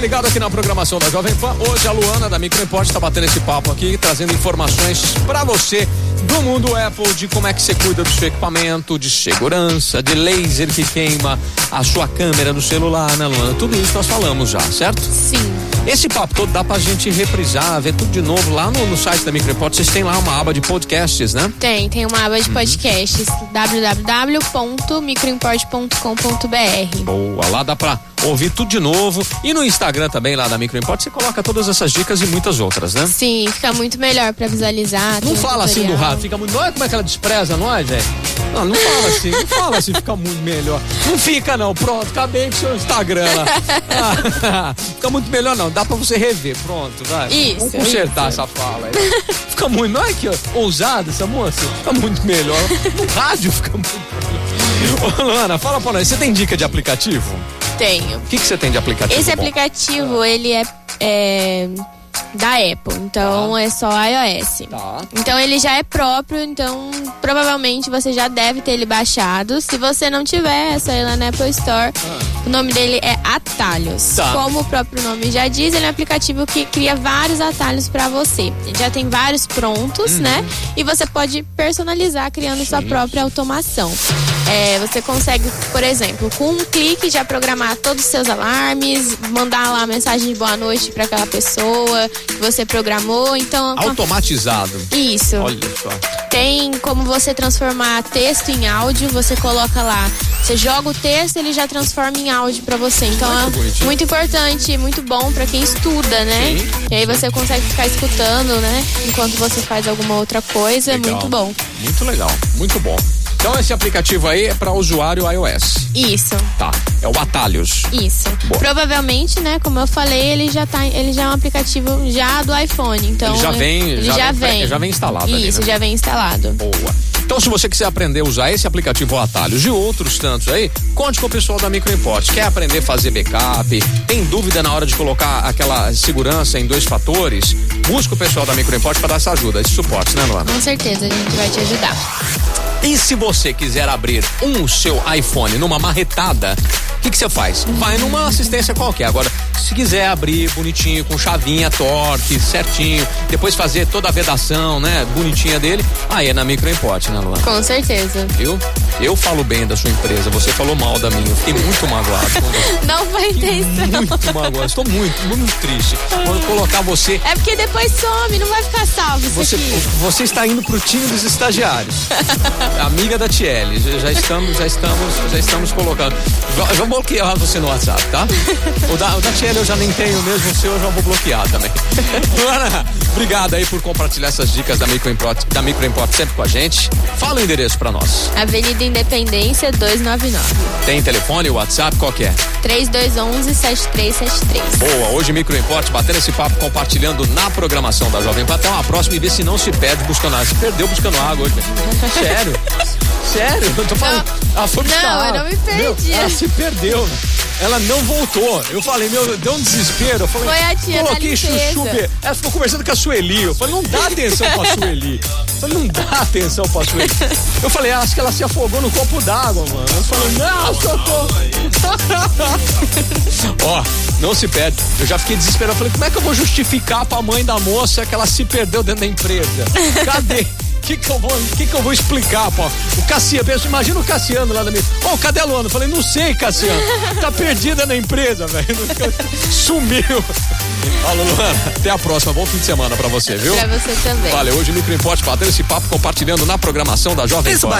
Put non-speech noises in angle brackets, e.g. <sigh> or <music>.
ligado aqui na programação da Jovem Pan. Hoje a Luana da Microimport está batendo esse papo aqui, trazendo informações para você do mundo Apple, de como é que você cuida do seu equipamento, de segurança, de laser que queima a sua câmera do celular, né, Luana? Tudo isso nós falamos já, certo? Sim. Esse papo todo dá pra gente reprisar, ver tudo de novo lá no, no site da Microimport. Vocês têm lá uma aba de podcasts, né? Tem, tem uma aba de Uhum. podcasts www.microimport.com.br. Boa, lá dá pra ouvir tudo de novo. E no Instagram também, lá da Microimport, você coloca todas essas dicas e muitas outras, né? Sim, fica muito melhor pra visualizar. Não tem um fala assim do rádio, fica muito. Olha como é que ela despreza nós, velho. Não, não fala assim, não fala assim, fica muito melhor. Não fica, não, pronto, acabei com o seu Instagram lá. <laughs> Ah, fica muito melhor, não, dá pra você rever, pronto, vai. Isso, Vamos consertar isso. essa fala aí. Fica muito, não é que ousada essa moça? Fica muito melhor. No rádio fica muito melhor. Ô, Luana, fala pra nós, você tem dica de aplicativo? Tenho. O que, que você tem de aplicativo? Esse bom? aplicativo, ele é, é da Apple, então é só iOS. Tá. Então ele já é próprio, então provavelmente você já deve ter ele baixado. Se você não tiver, é só ir lá na Apple Store. O nome dele é Atalhos. Tá. Como o próprio nome já diz, ele é um aplicativo que cria vários atalhos pra você. Ele já tem vários prontos, né? E você pode personalizar criando sua própria automação. É, você consegue, por exemplo, com um clique já programar todos os seus alarmes, mandar lá mensagem de boa noite pra aquela pessoa que você programou. Então, Automatizado. isso. Olha só. Tem como você transformar texto em áudio, você coloca lá, você joga o texto, ele já transforma em áudio pra você. Então Muito é muito importante, muito bom pra quem estuda, né? Sim. E aí você consegue ficar escutando, né? Enquanto você faz alguma outra coisa, Legal. muito bom. Muito legal, muito bom. Então esse aplicativo aí é para usuário iOS. Isso. Tá. É o Atalhos. Isso. Boa. Provavelmente, né, como eu falei, ele já tá, ele já é um aplicativo já do iPhone, então Ele já vem- ele já já, vem- vem. já vem instalado ali, Isso, né? já vem instalado. Boa. Então, se você quiser aprender a usar esse aplicativo Atalhos e outros tantos aí, conte com o pessoal da Microimport. Quer aprender a fazer backup? Tem dúvida na hora de colocar aquela segurança em dois fatores? Busca o pessoal da Microimport para dar essa ajuda, esse suporte, né, Luana? Com certeza a gente vai te ajudar. E se você quiser abrir um seu iPhone numa marretada, o que que você faz? Vai numa assistência qualquer. Agora, se quiser abrir bonitinho, com chavinha, torque, certinho, depois fazer toda a vedação, né, bonitinha dele, aí é na Microimport, né, Luana? Com certeza. Viu? Eu falo bem da sua empresa, você falou mal da minha. Eu fiquei muito magoado. <laughs> Não foi intenção. Muito magoado. Estou muito, muito triste. Quando colocar você. É porque depois some, não vai ficar salvo Você, você está indo pro time dos estagiários. <laughs> Amiga da Tiele. Já, estamos, já estamos, já estamos colocando. Vou bloquear você no WhatsApp, tá? O da, o da Tiele eu já nem tenho mesmo, o seu eu já vou bloquear também. <laughs> Luana, obrigado aí por compartilhar essas dicas da Microimport, da Microimport sempre com a gente. Fala o endereço pra nós. Avenida Independência 299. Tem telefone, WhatsApp, qual que é? 3211 7373. Boa, hoje Microimport batendo esse papo, compartilhando na programação da Jovem Pan. Até uma próxima e ver se não se perde buscando água. Se perdeu buscando água hoje. velho. <laughs> Sério? Sério? Eu tô falando. Ela foi buscar Não, eu não me perdi. Meu, ela se perdeu. Ela não voltou. Eu falei, meu, deu um desespero. Eu falei, Foi a tia coloquei chuchu. Ela ficou conversando com a Sueli. Eu falei, não dá atenção pra Sueli. Eu falei, não dá atenção pra Sueli. Eu falei, acho que ela se afogou no copo d'água, mano. Eu falei, não, socorro. <laughs> Ó, não se perde. Eu já fiquei desesperado. Eu falei, como é que eu vou justificar pra mãe da moça que ela se perdeu dentro da empresa? <laughs> Cadê? Que, que, eu vou, que, que eu vou explicar, pô? O Cassiano, pensa, imagina o Cassiano lá na minha. Ô, cadê a Luana? Eu falei, não sei, Cassiano. Tá <laughs> perdida na empresa, velho. Sumiu. Falou, Luana. Até a próxima. Bom fim de semana pra você, viu? Pra você também. Valeu. Hoje o Micro Import batendo esse papo, compartilhando na programação da Jovem Pan.